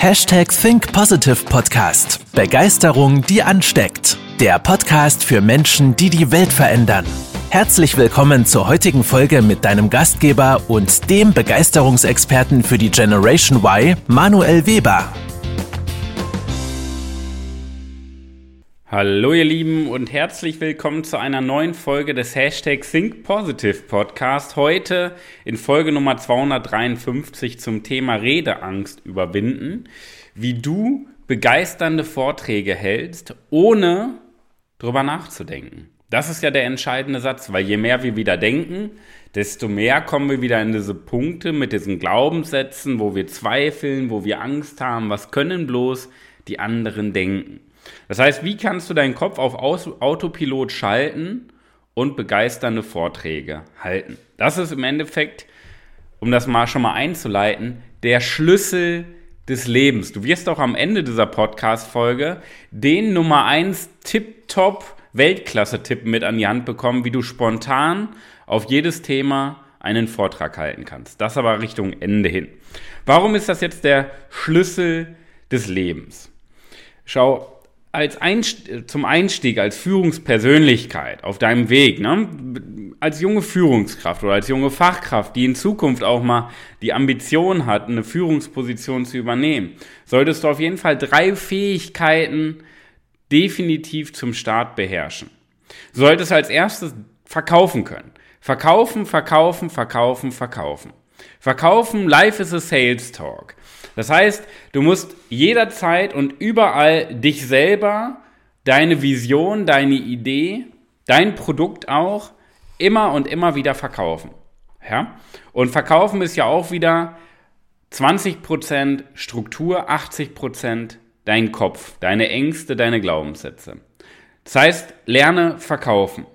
Hashtag Think Positive Podcast. Begeisterung, die ansteckt. Der Podcast für Menschen, die die Welt verändern. Herzlich willkommen zur heutigen Folge mit deinem Gastgeber und dem Begeisterungsexperten für die Generation Y, Manuel Weber. Hallo ihr Lieben und herzlich willkommen zu einer neuen Folge des Hashtag Think Positive Podcast. Heute in Folge Nummer 253 zum Thema Redeangst überwinden, wie du begeisternde Vorträge hältst, ohne drüber nachzudenken. Das ist ja der entscheidende Satz, weil je mehr wir wieder denken, desto mehr kommen wir wieder in diese Punkte mit diesen Glaubenssätzen, wo wir zweifeln, wo wir Angst haben, was können bloß die anderen denken. Das heißt, wie kannst du deinen Kopf auf Autopilot schalten und begeisternde Vorträge halten? Das ist im Endeffekt, um das mal schon mal einzuleiten, der Schlüssel des Lebens. Du wirst auch am Ende dieser Podcast-Folge den Nummer 1 Tip-Top Weltklasse-Tipp mit an die Hand bekommen, wie du spontan auf jedes Thema einen Vortrag halten kannst. Das aber Richtung Ende hin. Warum ist das jetzt der Schlüssel des Lebens? Schau, als Einst zum Einstieg als Führungspersönlichkeit auf deinem Weg, ne? als junge Führungskraft oder als junge Fachkraft, die in Zukunft auch mal die Ambition hat, eine Führungsposition zu übernehmen, solltest du auf jeden Fall drei Fähigkeiten definitiv zum Start beherrschen. Du solltest als erstes verkaufen können. Verkaufen, verkaufen, verkaufen, verkaufen. Verkaufen, life is a sales talk. Das heißt, du musst jederzeit und überall dich selber, deine Vision, deine Idee, dein Produkt auch immer und immer wieder verkaufen. Ja? Und verkaufen ist ja auch wieder 20% Struktur, 80% dein Kopf, deine Ängste, deine Glaubenssätze. Das heißt, lerne verkaufen.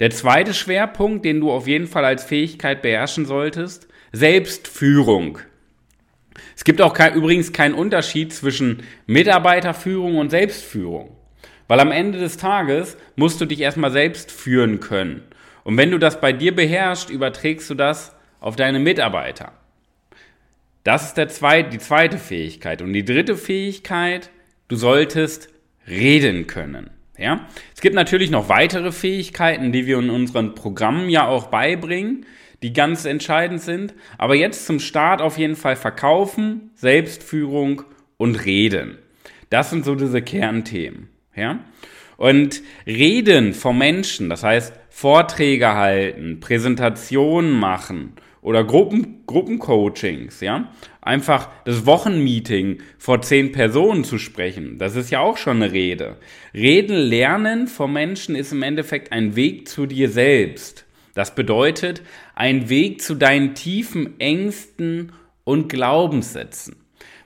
Der zweite Schwerpunkt, den du auf jeden Fall als Fähigkeit beherrschen solltest, Selbstführung. Es gibt auch kein, übrigens keinen Unterschied zwischen Mitarbeiterführung und Selbstführung. Weil am Ende des Tages musst du dich erstmal selbst führen können. Und wenn du das bei dir beherrschst, überträgst du das auf deine Mitarbeiter. Das ist der zweite, die zweite Fähigkeit. Und die dritte Fähigkeit, du solltest reden können. Ja? Es gibt natürlich noch weitere Fähigkeiten, die wir in unseren Programmen ja auch beibringen die ganz entscheidend sind. Aber jetzt zum Start auf jeden Fall verkaufen, Selbstführung und reden. Das sind so diese Kernthemen. Ja? Und reden vom Menschen, das heißt Vorträge halten, Präsentationen machen oder Gruppen, Gruppencoachings, ja. Einfach das Wochenmeeting vor zehn Personen zu sprechen, das ist ja auch schon eine Rede. Reden lernen vom Menschen ist im Endeffekt ein Weg zu dir selbst. Das bedeutet, ein Weg zu deinen tiefen Ängsten und Glaubenssätzen.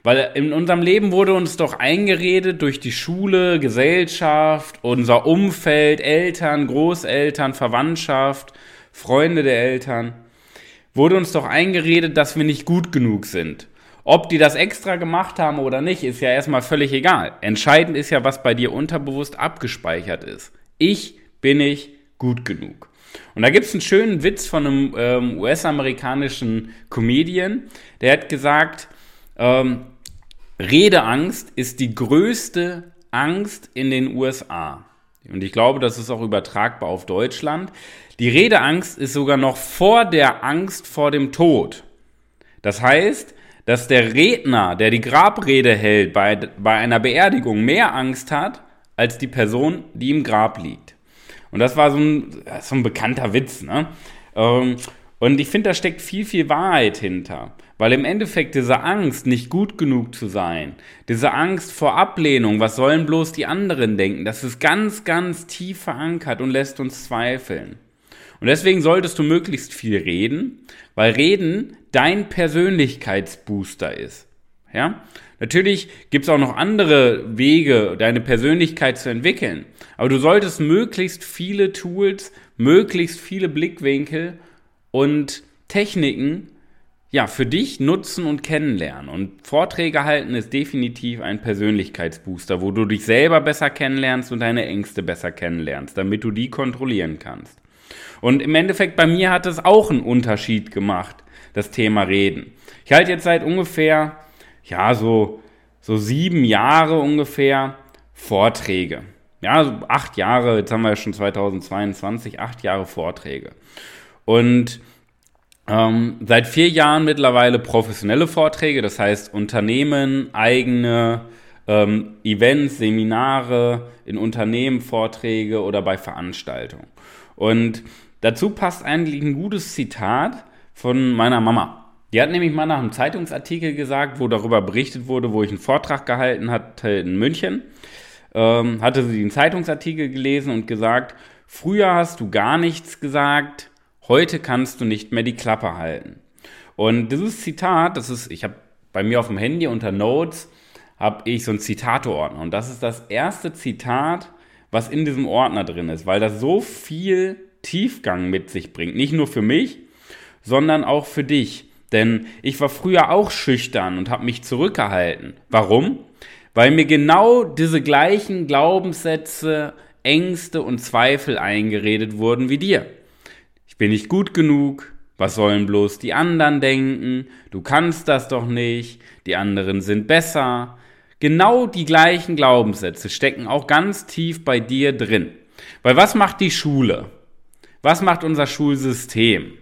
Weil in unserem Leben wurde uns doch eingeredet durch die Schule, Gesellschaft, unser Umfeld, Eltern, Großeltern, Verwandtschaft, Freunde der Eltern, wurde uns doch eingeredet, dass wir nicht gut genug sind. Ob die das extra gemacht haben oder nicht, ist ja erstmal völlig egal. Entscheidend ist ja, was bei dir unterbewusst abgespeichert ist. Ich bin nicht gut genug. Und da gibt es einen schönen Witz von einem ähm, US-amerikanischen Comedian, der hat gesagt, ähm, Redeangst ist die größte Angst in den USA. Und ich glaube, das ist auch übertragbar auf Deutschland. Die Redeangst ist sogar noch vor der Angst vor dem Tod. Das heißt, dass der Redner, der die Grabrede hält bei, bei einer Beerdigung, mehr Angst hat als die Person, die im Grab liegt. Und das war so ein, so ein bekannter Witz. Ne? Ähm, und ich finde, da steckt viel, viel Wahrheit hinter. Weil im Endeffekt diese Angst, nicht gut genug zu sein, diese Angst vor Ablehnung, was sollen bloß die anderen denken, das ist ganz, ganz tief verankert und lässt uns zweifeln. Und deswegen solltest du möglichst viel reden, weil Reden dein Persönlichkeitsbooster ist. Ja? Natürlich gibt es auch noch andere Wege, deine Persönlichkeit zu entwickeln. Aber du solltest möglichst viele Tools, möglichst viele Blickwinkel und Techniken ja, für dich nutzen und kennenlernen. Und Vorträge halten ist definitiv ein Persönlichkeitsbooster, wo du dich selber besser kennenlernst und deine Ängste besser kennenlernst, damit du die kontrollieren kannst. Und im Endeffekt bei mir hat es auch einen Unterschied gemacht, das Thema Reden. Ich halte jetzt seit ungefähr ja, so, so sieben Jahre ungefähr Vorträge. Ja, so acht Jahre, jetzt haben wir ja schon 2022, acht Jahre Vorträge. Und ähm, seit vier Jahren mittlerweile professionelle Vorträge, das heißt Unternehmen, eigene ähm, Events, Seminare in Unternehmen, Vorträge oder bei Veranstaltungen. Und dazu passt eigentlich ein gutes Zitat von meiner Mama. Die hat nämlich mal nach einem Zeitungsartikel gesagt, wo darüber berichtet wurde, wo ich einen Vortrag gehalten hatte in München. Ähm, hatte sie den Zeitungsartikel gelesen und gesagt, früher hast du gar nichts gesagt, heute kannst du nicht mehr die Klappe halten. Und dieses Zitat, das ist, ich habe bei mir auf dem Handy unter Notes, habe ich so einen Zitateordner. Und das ist das erste Zitat, was in diesem Ordner drin ist, weil das so viel Tiefgang mit sich bringt. Nicht nur für mich, sondern auch für dich. Denn ich war früher auch schüchtern und habe mich zurückgehalten. Warum? Weil mir genau diese gleichen Glaubenssätze, Ängste und Zweifel eingeredet wurden wie dir. Ich bin nicht gut genug, was sollen bloß die anderen denken? Du kannst das doch nicht, die anderen sind besser. Genau die gleichen Glaubenssätze stecken auch ganz tief bei dir drin. Weil was macht die Schule? Was macht unser Schulsystem?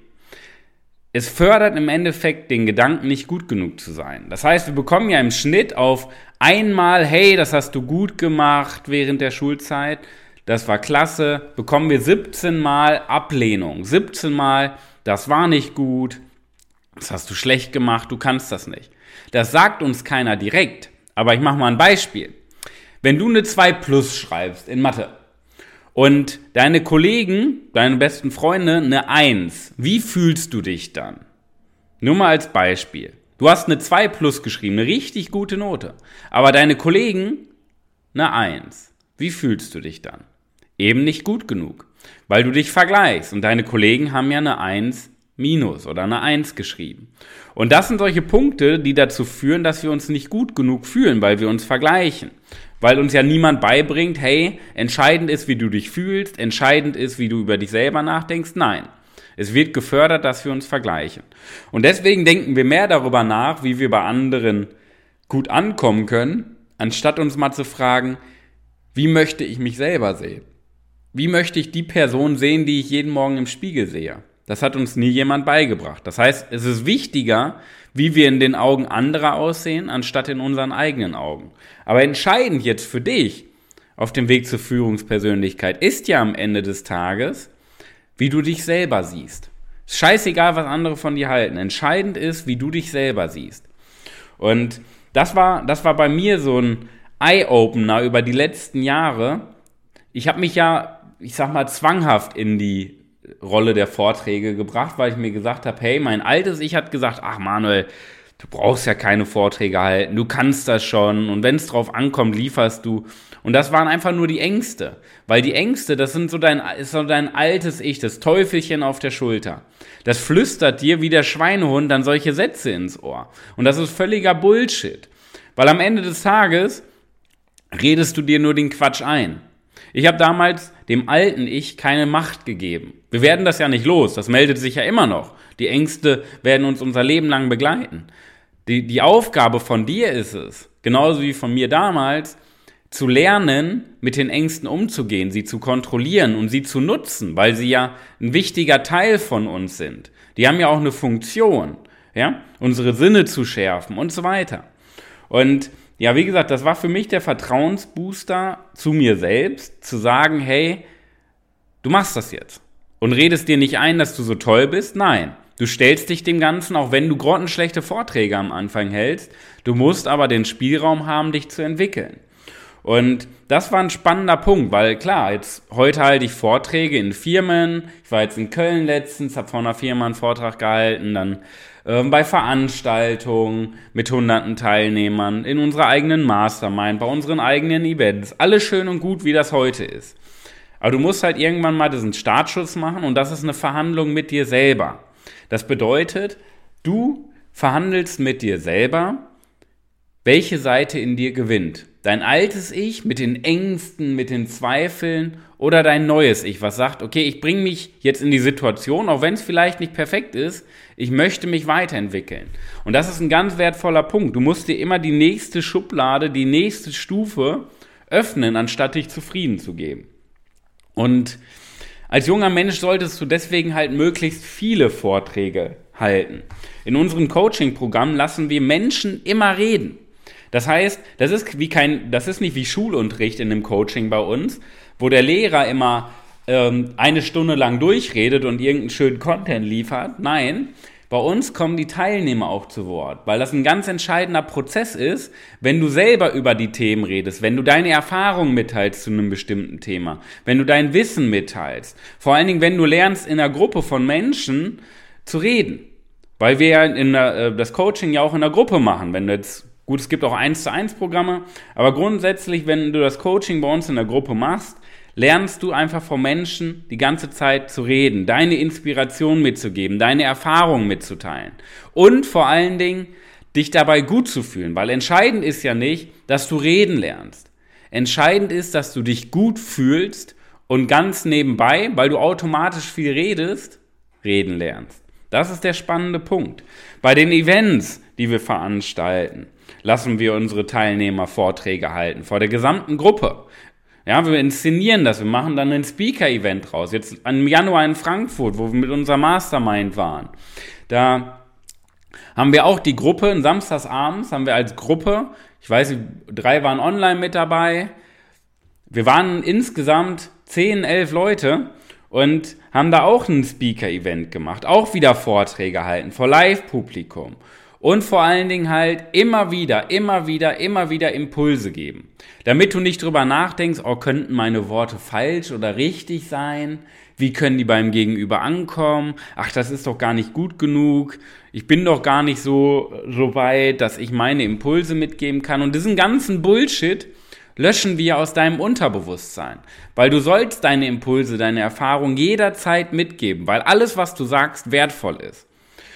Es fördert im Endeffekt den Gedanken, nicht gut genug zu sein. Das heißt, wir bekommen ja im Schnitt auf einmal, hey, das hast du gut gemacht während der Schulzeit, das war klasse, bekommen wir 17 Mal Ablehnung. 17 Mal, das war nicht gut, das hast du schlecht gemacht, du kannst das nicht. Das sagt uns keiner direkt, aber ich mache mal ein Beispiel. Wenn du eine 2 plus schreibst in Mathe, und deine Kollegen, deine besten Freunde, eine Eins. Wie fühlst du dich dann? Nur mal als Beispiel. Du hast eine 2 plus geschrieben, eine richtig gute Note. Aber deine Kollegen eine Eins. Wie fühlst du dich dann? Eben nicht gut genug, weil du dich vergleichst. Und deine Kollegen haben ja eine Eins minus oder eine Eins geschrieben. Und das sind solche Punkte, die dazu führen, dass wir uns nicht gut genug fühlen, weil wir uns vergleichen weil uns ja niemand beibringt, hey, entscheidend ist, wie du dich fühlst, entscheidend ist, wie du über dich selber nachdenkst. Nein. Es wird gefördert, dass wir uns vergleichen. Und deswegen denken wir mehr darüber nach, wie wir bei anderen gut ankommen können, anstatt uns mal zu fragen, wie möchte ich mich selber sehen? Wie möchte ich die Person sehen, die ich jeden Morgen im Spiegel sehe? Das hat uns nie jemand beigebracht. Das heißt, es ist wichtiger, wie wir in den Augen anderer aussehen, anstatt in unseren eigenen Augen. Aber entscheidend jetzt für dich auf dem Weg zur Führungspersönlichkeit ist ja am Ende des Tages, wie du dich selber siehst. Scheißegal, was andere von dir halten. Entscheidend ist, wie du dich selber siehst. Und das war, das war bei mir so ein Eye-Opener über die letzten Jahre. Ich habe mich ja, ich sag mal, zwanghaft in die Rolle der Vorträge gebracht, weil ich mir gesagt habe, hey, mein altes Ich hat gesagt, ach Manuel, du brauchst ja keine Vorträge halten, du kannst das schon und wenn es drauf ankommt, lieferst du. Und das waren einfach nur die Ängste, weil die Ängste, das sind so dein, ist so dein altes Ich, das Teufelchen auf der Schulter. Das flüstert dir wie der Schweinehund dann solche Sätze ins Ohr. Und das ist völliger Bullshit, weil am Ende des Tages redest du dir nur den Quatsch ein. Ich habe damals dem alten Ich keine Macht gegeben. Wir werden das ja nicht los, das meldet sich ja immer noch. Die Ängste werden uns unser Leben lang begleiten. Die, die Aufgabe von dir ist es, genauso wie von mir damals, zu lernen, mit den Ängsten umzugehen, sie zu kontrollieren und sie zu nutzen, weil sie ja ein wichtiger Teil von uns sind. Die haben ja auch eine Funktion, ja, unsere Sinne zu schärfen und so weiter. Und ja, wie gesagt, das war für mich der Vertrauensbooster zu mir selbst, zu sagen, hey, du machst das jetzt. Und redest dir nicht ein, dass du so toll bist. Nein, du stellst dich dem Ganzen, auch wenn du grottenschlechte Vorträge am Anfang hältst. Du musst aber den Spielraum haben, dich zu entwickeln. Und das war ein spannender Punkt, weil klar, jetzt heute halte ich Vorträge in Firmen. Ich war jetzt in Köln letztens, habe vor einer Firma einen Vortrag gehalten, dann bei Veranstaltungen mit hunderten Teilnehmern, in unserer eigenen Mastermind, bei unseren eigenen Events. Alles schön und gut, wie das heute ist. Aber du musst halt irgendwann mal diesen Startschuss machen und das ist eine Verhandlung mit dir selber. Das bedeutet, du verhandelst mit dir selber, welche Seite in dir gewinnt. Dein altes Ich mit den Ängsten, mit den Zweifeln oder dein neues Ich, was sagt, okay, ich bringe mich jetzt in die Situation, auch wenn es vielleicht nicht perfekt ist, ich möchte mich weiterentwickeln. Und das ist ein ganz wertvoller Punkt. Du musst dir immer die nächste Schublade, die nächste Stufe öffnen, anstatt dich zufrieden zu geben. Und als junger Mensch solltest du deswegen halt möglichst viele Vorträge halten. In unserem Coaching-Programm lassen wir Menschen immer reden. Das heißt, das ist wie kein, das ist nicht wie Schulunterricht in einem Coaching bei uns, wo der Lehrer immer ähm, eine Stunde lang durchredet und irgendeinen schönen Content liefert. Nein, bei uns kommen die Teilnehmer auch zu Wort, weil das ein ganz entscheidender Prozess ist, wenn du selber über die Themen redest, wenn du deine Erfahrungen mitteilst zu einem bestimmten Thema, wenn du dein Wissen mitteilst. Vor allen Dingen, wenn du lernst, in einer Gruppe von Menschen zu reden. Weil wir ja in der, äh, das Coaching ja auch in der Gruppe machen. Wenn du jetzt Gut, es gibt auch 1 zu 1 Programme, aber grundsätzlich, wenn du das Coaching bei uns in der Gruppe machst, lernst du einfach von Menschen die ganze Zeit zu reden, deine Inspiration mitzugeben, deine Erfahrungen mitzuteilen und vor allen Dingen dich dabei gut zu fühlen, weil entscheidend ist ja nicht, dass du reden lernst. Entscheidend ist, dass du dich gut fühlst und ganz nebenbei, weil du automatisch viel redest, reden lernst. Das ist der spannende Punkt. Bei den Events, die wir veranstalten, lassen wir unsere Teilnehmer Vorträge halten vor der gesamten Gruppe. Ja, wir inszenieren das, wir machen dann ein Speaker-Event raus. Jetzt im Januar in Frankfurt, wo wir mit unserer Mastermind waren. Da haben wir auch die Gruppe, samstags abends haben wir als Gruppe, ich weiß nicht, drei waren online mit dabei. Wir waren insgesamt zehn, elf Leute und haben da auch ein Speaker-Event gemacht, auch wieder Vorträge halten vor Live-Publikum. Und vor allen Dingen halt immer wieder, immer wieder, immer wieder Impulse geben. Damit du nicht drüber nachdenkst, oh, könnten meine Worte falsch oder richtig sein? Wie können die beim Gegenüber ankommen? Ach, das ist doch gar nicht gut genug. Ich bin doch gar nicht so, so weit, dass ich meine Impulse mitgeben kann. Und diesen ganzen Bullshit löschen wir aus deinem Unterbewusstsein. Weil du sollst deine Impulse, deine Erfahrung jederzeit mitgeben, weil alles, was du sagst, wertvoll ist.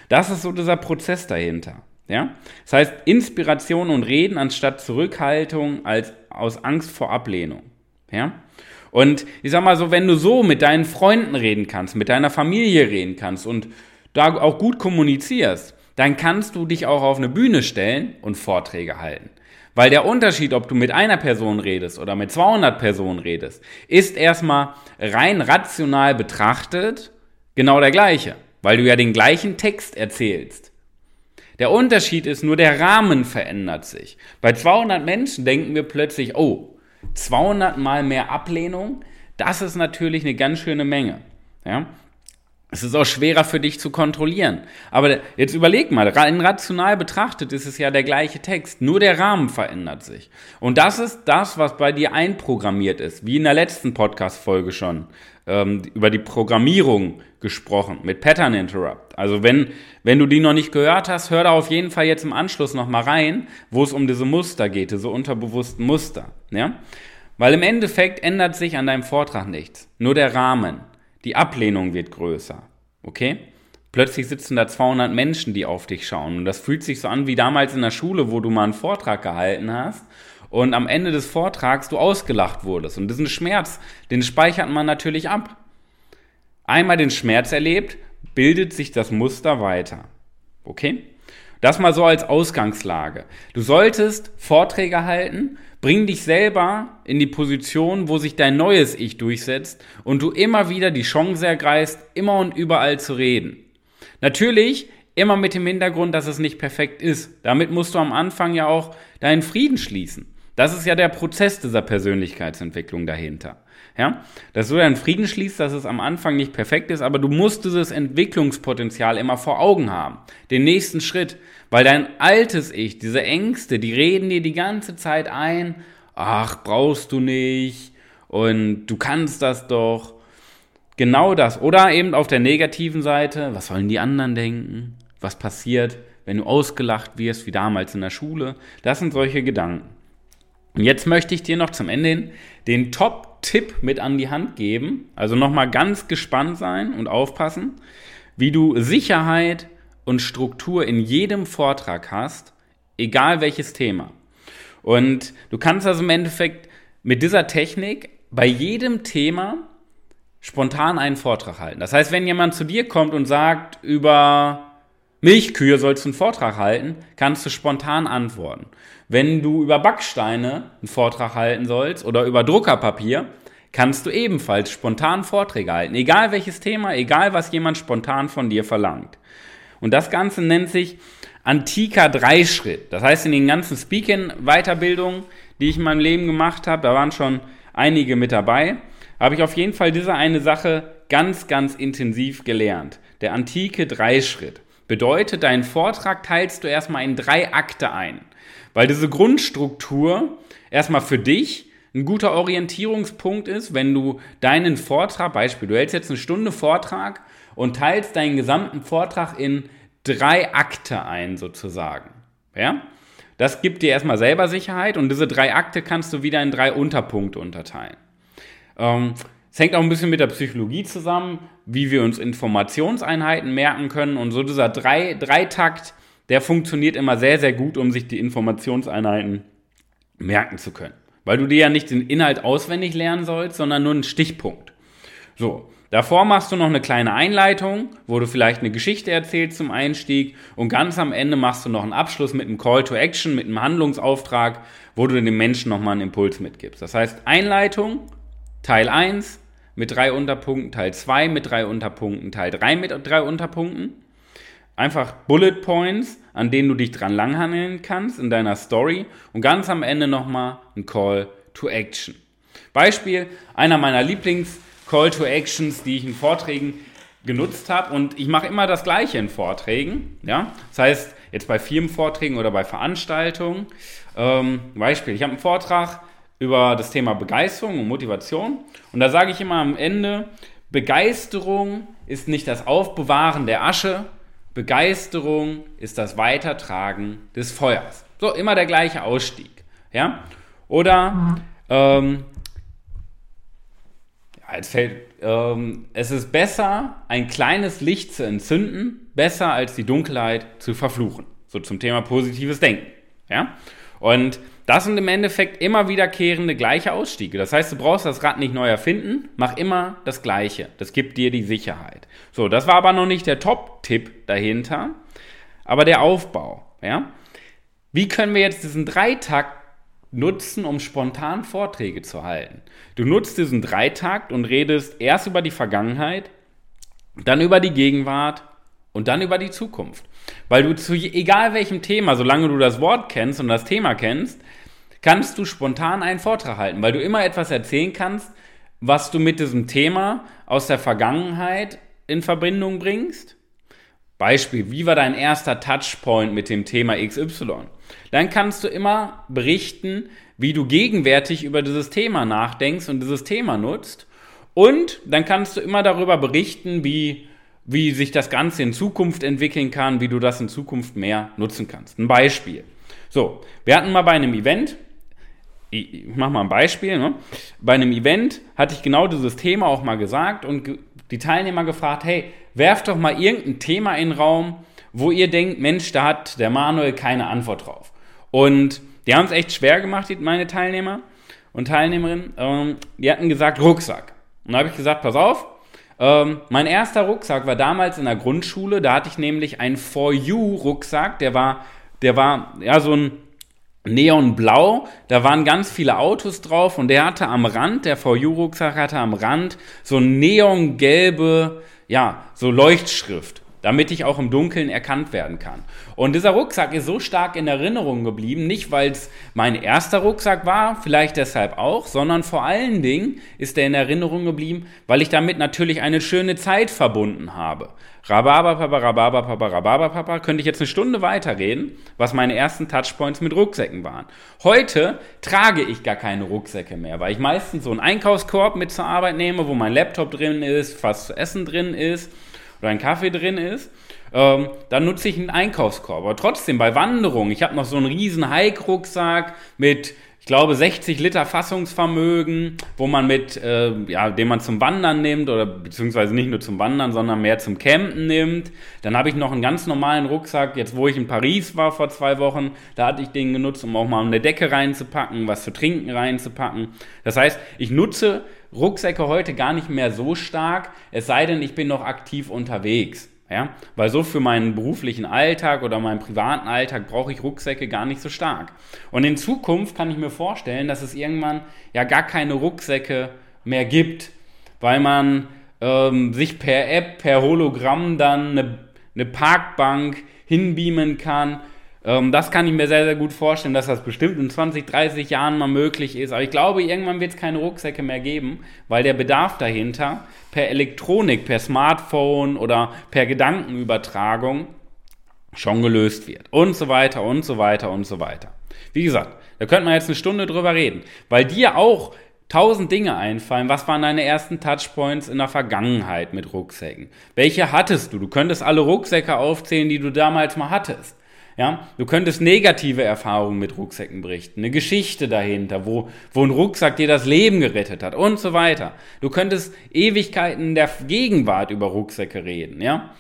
Das ist so dieser Prozess dahinter. Ja? Das heißt, Inspiration und Reden anstatt Zurückhaltung als aus Angst vor Ablehnung. Ja? Und ich sag mal so, wenn du so mit deinen Freunden reden kannst, mit deiner Familie reden kannst und da auch gut kommunizierst, dann kannst du dich auch auf eine Bühne stellen und Vorträge halten. Weil der Unterschied, ob du mit einer Person redest oder mit 200 Personen redest, ist erstmal rein rational betrachtet genau der gleiche weil du ja den gleichen Text erzählst. Der Unterschied ist nur, der Rahmen verändert sich. Bei 200 Menschen denken wir plötzlich, oh, 200 mal mehr Ablehnung, das ist natürlich eine ganz schöne Menge. Ja? Es ist auch schwerer für dich zu kontrollieren. Aber jetzt überleg mal, rein rational betrachtet ist es ja der gleiche Text, nur der Rahmen verändert sich. Und das ist das, was bei dir einprogrammiert ist, wie in der letzten Podcast-Folge schon ähm, über die Programmierung gesprochen mit Pattern Interrupt. Also wenn, wenn du die noch nicht gehört hast, hör da auf jeden Fall jetzt im Anschluss nochmal rein, wo es um diese Muster geht, diese unterbewussten Muster. Ja? Weil im Endeffekt ändert sich an deinem Vortrag nichts. Nur der Rahmen. Die Ablehnung wird größer. Okay? Plötzlich sitzen da 200 Menschen, die auf dich schauen. Und das fühlt sich so an wie damals in der Schule, wo du mal einen Vortrag gehalten hast und am Ende des Vortrags du ausgelacht wurdest. Und diesen Schmerz, den speichert man natürlich ab. Einmal den Schmerz erlebt, bildet sich das Muster weiter. Okay? Das mal so als Ausgangslage. Du solltest Vorträge halten, bring dich selber in die Position, wo sich dein neues Ich durchsetzt und du immer wieder die Chance ergreifst, immer und überall zu reden. Natürlich immer mit dem Hintergrund, dass es nicht perfekt ist. Damit musst du am Anfang ja auch deinen Frieden schließen. Das ist ja der Prozess dieser Persönlichkeitsentwicklung dahinter. Ja, dass du deinen Frieden schließt, dass es am Anfang nicht perfekt ist, aber du musst dieses Entwicklungspotenzial immer vor Augen haben. Den nächsten Schritt. Weil dein altes Ich, diese Ängste, die reden dir die ganze Zeit ein, ach, brauchst du nicht und du kannst das doch. Genau das. Oder eben auf der negativen Seite, was sollen die anderen denken? Was passiert, wenn du ausgelacht wirst, wie damals in der Schule? Das sind solche Gedanken. Und jetzt möchte ich dir noch zum Ende hin den Top-Tipp mit an die Hand geben. Also nochmal ganz gespannt sein und aufpassen, wie du Sicherheit und Struktur in jedem Vortrag hast, egal welches Thema. Und du kannst also im Endeffekt mit dieser Technik bei jedem Thema spontan einen Vortrag halten. Das heißt, wenn jemand zu dir kommt und sagt, über Milchkühe sollst du einen Vortrag halten, kannst du spontan antworten. Wenn du über Backsteine einen Vortrag halten sollst oder über Druckerpapier, kannst du ebenfalls spontan Vorträge halten. Egal welches Thema, egal was jemand spontan von dir verlangt. Und das Ganze nennt sich antiker Dreischritt. Das heißt, in den ganzen Speaking-Weiterbildungen, die ich in meinem Leben gemacht habe, da waren schon einige mit dabei, habe ich auf jeden Fall diese eine Sache ganz, ganz intensiv gelernt. Der antike Dreischritt. Bedeutet, deinen Vortrag teilst du erstmal in drei Akte ein. Weil diese Grundstruktur erstmal für dich ein guter Orientierungspunkt ist, wenn du deinen Vortrag, Beispiel, du hältst jetzt eine Stunde Vortrag und teilst deinen gesamten Vortrag in drei Akte ein, sozusagen. Ja? Das gibt dir erstmal selber Sicherheit und diese drei Akte kannst du wieder in drei Unterpunkte unterteilen. Ähm, es hängt auch ein bisschen mit der Psychologie zusammen, wie wir uns Informationseinheiten merken können. Und so dieser drei, Dreitakt, der funktioniert immer sehr, sehr gut, um sich die Informationseinheiten merken zu können. Weil du dir ja nicht den Inhalt auswendig lernen sollst, sondern nur einen Stichpunkt. So, davor machst du noch eine kleine Einleitung, wo du vielleicht eine Geschichte erzählst zum Einstieg und ganz am Ende machst du noch einen Abschluss mit einem Call to Action, mit einem Handlungsauftrag, wo du dem Menschen nochmal einen Impuls mitgibst. Das heißt, Einleitung, Teil 1 mit drei Unterpunkten, Teil 2 mit drei Unterpunkten, Teil 3 mit drei Unterpunkten. Einfach Bullet Points, an denen du dich dran langhandeln kannst in deiner Story und ganz am Ende nochmal ein Call to Action. Beispiel, einer meiner Lieblings-Call to Actions, die ich in Vorträgen genutzt habe und ich mache immer das gleiche in Vorträgen. Ja? Das heißt, jetzt bei Firmenvorträgen oder bei Veranstaltungen. Ähm, Beispiel, ich habe einen Vortrag, über das Thema Begeisterung und Motivation. Und da sage ich immer am Ende, Begeisterung ist nicht das Aufbewahren der Asche, Begeisterung ist das Weitertragen des Feuers. So, immer der gleiche Ausstieg. Ja? Oder mhm. ähm, ja, jetzt fällt, ähm, es ist besser, ein kleines Licht zu entzünden, besser als die Dunkelheit zu verfluchen. So zum Thema positives Denken. Ja? Und das sind im Endeffekt immer wiederkehrende gleiche Ausstiege. Das heißt, du brauchst das Rad nicht neu erfinden, mach immer das Gleiche. Das gibt dir die Sicherheit. So, das war aber noch nicht der Top-Tipp dahinter, aber der Aufbau. Ja? Wie können wir jetzt diesen Dreitakt nutzen, um spontan Vorträge zu halten? Du nutzt diesen Dreitakt und redest erst über die Vergangenheit, dann über die Gegenwart und dann über die Zukunft. Weil du zu egal welchem Thema, solange du das Wort kennst und das Thema kennst, kannst du spontan einen Vortrag halten, weil du immer etwas erzählen kannst, was du mit diesem Thema aus der Vergangenheit in Verbindung bringst. Beispiel, wie war dein erster Touchpoint mit dem Thema XY? Dann kannst du immer berichten, wie du gegenwärtig über dieses Thema nachdenkst und dieses Thema nutzt. Und dann kannst du immer darüber berichten, wie, wie sich das Ganze in Zukunft entwickeln kann, wie du das in Zukunft mehr nutzen kannst. Ein Beispiel. So, wir hatten mal bei einem Event, ich, mache mal ein Beispiel. Ne? Bei einem Event hatte ich genau dieses Thema auch mal gesagt und die Teilnehmer gefragt, hey, werft doch mal irgendein Thema in den Raum, wo ihr denkt, Mensch, da hat der Manuel keine Antwort drauf. Und die haben es echt schwer gemacht, meine Teilnehmer und Teilnehmerinnen. Ähm, die hatten gesagt, Rucksack. Und da habe ich gesagt, pass auf, ähm, mein erster Rucksack war damals in der Grundschule, da hatte ich nämlich einen For You-Rucksack, der war, der war ja so ein neonblau, da waren ganz viele Autos drauf und der hatte am Rand, der VU-Rucksack hatte am Rand so neongelbe, ja, so Leuchtschrift damit ich auch im Dunkeln erkannt werden kann. Und dieser Rucksack ist so stark in Erinnerung geblieben, nicht weil es mein erster Rucksack war, vielleicht deshalb auch, sondern vor allen Dingen ist er in Erinnerung geblieben, weil ich damit natürlich eine schöne Zeit verbunden habe. Rhabarberpapa, Rhabarberpapa, Rhabarberpapa, könnte ich jetzt eine Stunde weiterreden, was meine ersten Touchpoints mit Rucksäcken waren. Heute trage ich gar keine Rucksäcke mehr, weil ich meistens so einen Einkaufskorb mit zur Arbeit nehme, wo mein Laptop drin ist, was zu essen drin ist oder ein Kaffee drin ist, ähm, dann nutze ich einen Einkaufskorb. Aber trotzdem bei Wanderungen, ich habe noch so einen riesen Hike-Rucksack mit, ich glaube, 60 Liter Fassungsvermögen, wo man mit, äh, ja, den man zum Wandern nimmt oder beziehungsweise nicht nur zum Wandern, sondern mehr zum Campen nimmt. Dann habe ich noch einen ganz normalen Rucksack. Jetzt, wo ich in Paris war vor zwei Wochen, da hatte ich den genutzt, um auch mal eine Decke reinzupacken, was zu trinken reinzupacken. Das heißt, ich nutze Rucksäcke heute gar nicht mehr so stark, es sei denn, ich bin noch aktiv unterwegs. Ja, weil so für meinen beruflichen Alltag oder meinen privaten Alltag brauche ich Rucksäcke gar nicht so stark. Und in Zukunft kann ich mir vorstellen, dass es irgendwann ja gar keine Rucksäcke mehr gibt, weil man ähm, sich per App, per Hologramm dann eine, eine Parkbank hinbeamen kann ähm, das kann ich mir sehr, sehr gut vorstellen, dass das bestimmt in 20, 30 Jahren mal möglich ist. Aber ich glaube, irgendwann wird es keine Rucksäcke mehr geben, weil der Bedarf dahinter per Elektronik, per Smartphone oder per Gedankenübertragung schon gelöst wird. Und so weiter und so weiter und so weiter. Wie gesagt, da könnte man jetzt eine Stunde drüber reden, weil dir auch tausend Dinge einfallen. Was waren deine ersten Touchpoints in der Vergangenheit mit Rucksäcken? Welche hattest du? Du könntest alle Rucksäcke aufzählen, die du damals mal hattest. Ja, du könntest negative Erfahrungen mit Rucksäcken berichten, eine Geschichte dahinter, wo, wo ein Rucksack dir das Leben gerettet hat und so weiter. Du könntest Ewigkeiten der Gegenwart über Rucksäcke reden, ja.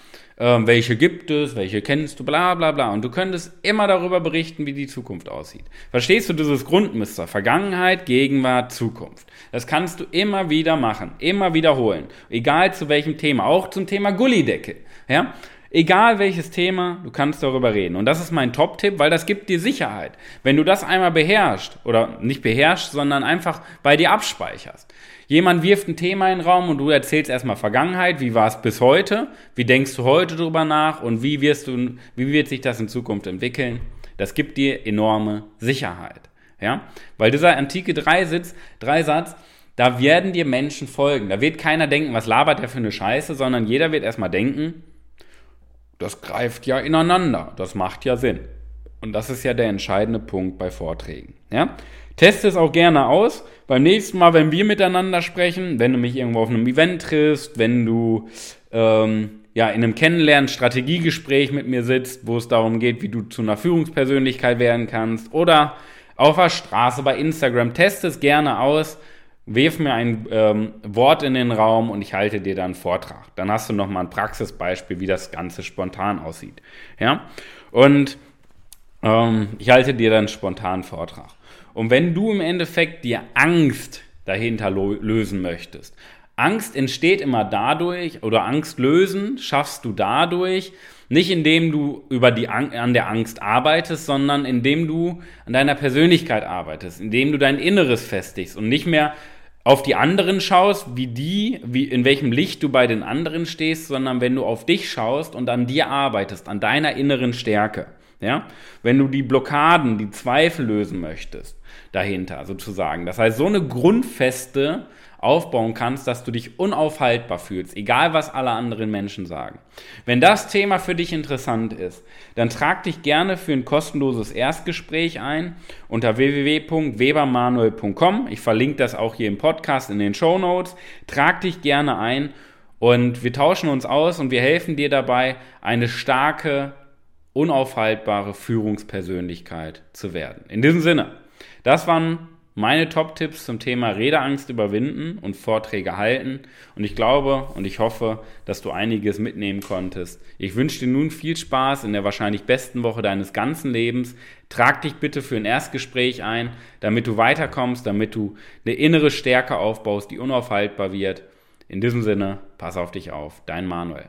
Ähm, welche gibt es, welche kennst du, bla bla bla. Und du könntest immer darüber berichten, wie die Zukunft aussieht. Verstehst du dieses Grundmuster? Vergangenheit, Gegenwart, Zukunft. Das kannst du immer wieder machen, immer wiederholen. Egal zu welchem Thema, auch zum Thema Gullidecke. Ja? Egal welches Thema, du kannst darüber reden. Und das ist mein Top-Tipp, weil das gibt dir Sicherheit. Wenn du das einmal beherrschst, oder nicht beherrschst, sondern einfach bei dir abspeicherst. Jemand wirft ein Thema in den Raum und du erzählst erstmal Vergangenheit, wie war es bis heute, wie denkst du heute drüber nach und wie wirst du, wie wird sich das in Zukunft entwickeln. Das gibt dir enorme Sicherheit. Ja? Weil dieser antike Dreisitz, Dreisatz, da werden dir Menschen folgen. Da wird keiner denken, was labert der für eine Scheiße, sondern jeder wird erstmal denken, das greift ja ineinander. Das macht ja Sinn. Und das ist ja der entscheidende Punkt bei Vorträgen. Ja? Teste es auch gerne aus. Beim nächsten Mal, wenn wir miteinander sprechen, wenn du mich irgendwo auf einem Event triffst, wenn du ähm, ja, in einem Kennenlernen, Strategiegespräch mit mir sitzt, wo es darum geht, wie du zu einer Führungspersönlichkeit werden kannst oder auf der Straße bei Instagram, teste es gerne aus wirf mir ein ähm, Wort in den Raum und ich halte dir dann einen Vortrag. Dann hast du nochmal ein Praxisbeispiel, wie das Ganze spontan aussieht. Ja? Und ähm, ich halte dir dann spontan einen Vortrag. Und wenn du im Endeffekt dir Angst dahinter lösen möchtest, Angst entsteht immer dadurch, oder Angst lösen schaffst du dadurch, nicht indem du über die an der Angst arbeitest, sondern indem du an deiner Persönlichkeit arbeitest, indem du dein Inneres festigst und nicht mehr auf die anderen schaust, wie die, wie, in welchem Licht du bei den anderen stehst, sondern wenn du auf dich schaust und an dir arbeitest, an deiner inneren Stärke. Ja? Wenn du die Blockaden, die Zweifel lösen möchtest, dahinter sozusagen. Das heißt, so eine grundfeste aufbauen kannst, dass du dich unaufhaltbar fühlst, egal was alle anderen Menschen sagen. Wenn das Thema für dich interessant ist, dann trag dich gerne für ein kostenloses Erstgespräch ein unter www.webermanuel.com. Ich verlinke das auch hier im Podcast in den Show Notes. Trag dich gerne ein und wir tauschen uns aus und wir helfen dir dabei, eine starke, unaufhaltbare Führungspersönlichkeit zu werden. In diesem Sinne, das waren meine Top-Tipps zum Thema Redeangst überwinden und Vorträge halten. Und ich glaube und ich hoffe, dass du einiges mitnehmen konntest. Ich wünsche dir nun viel Spaß in der wahrscheinlich besten Woche deines ganzen Lebens. Trag dich bitte für ein Erstgespräch ein, damit du weiterkommst, damit du eine innere Stärke aufbaust, die unaufhaltbar wird. In diesem Sinne, pass auf dich auf. Dein Manuel.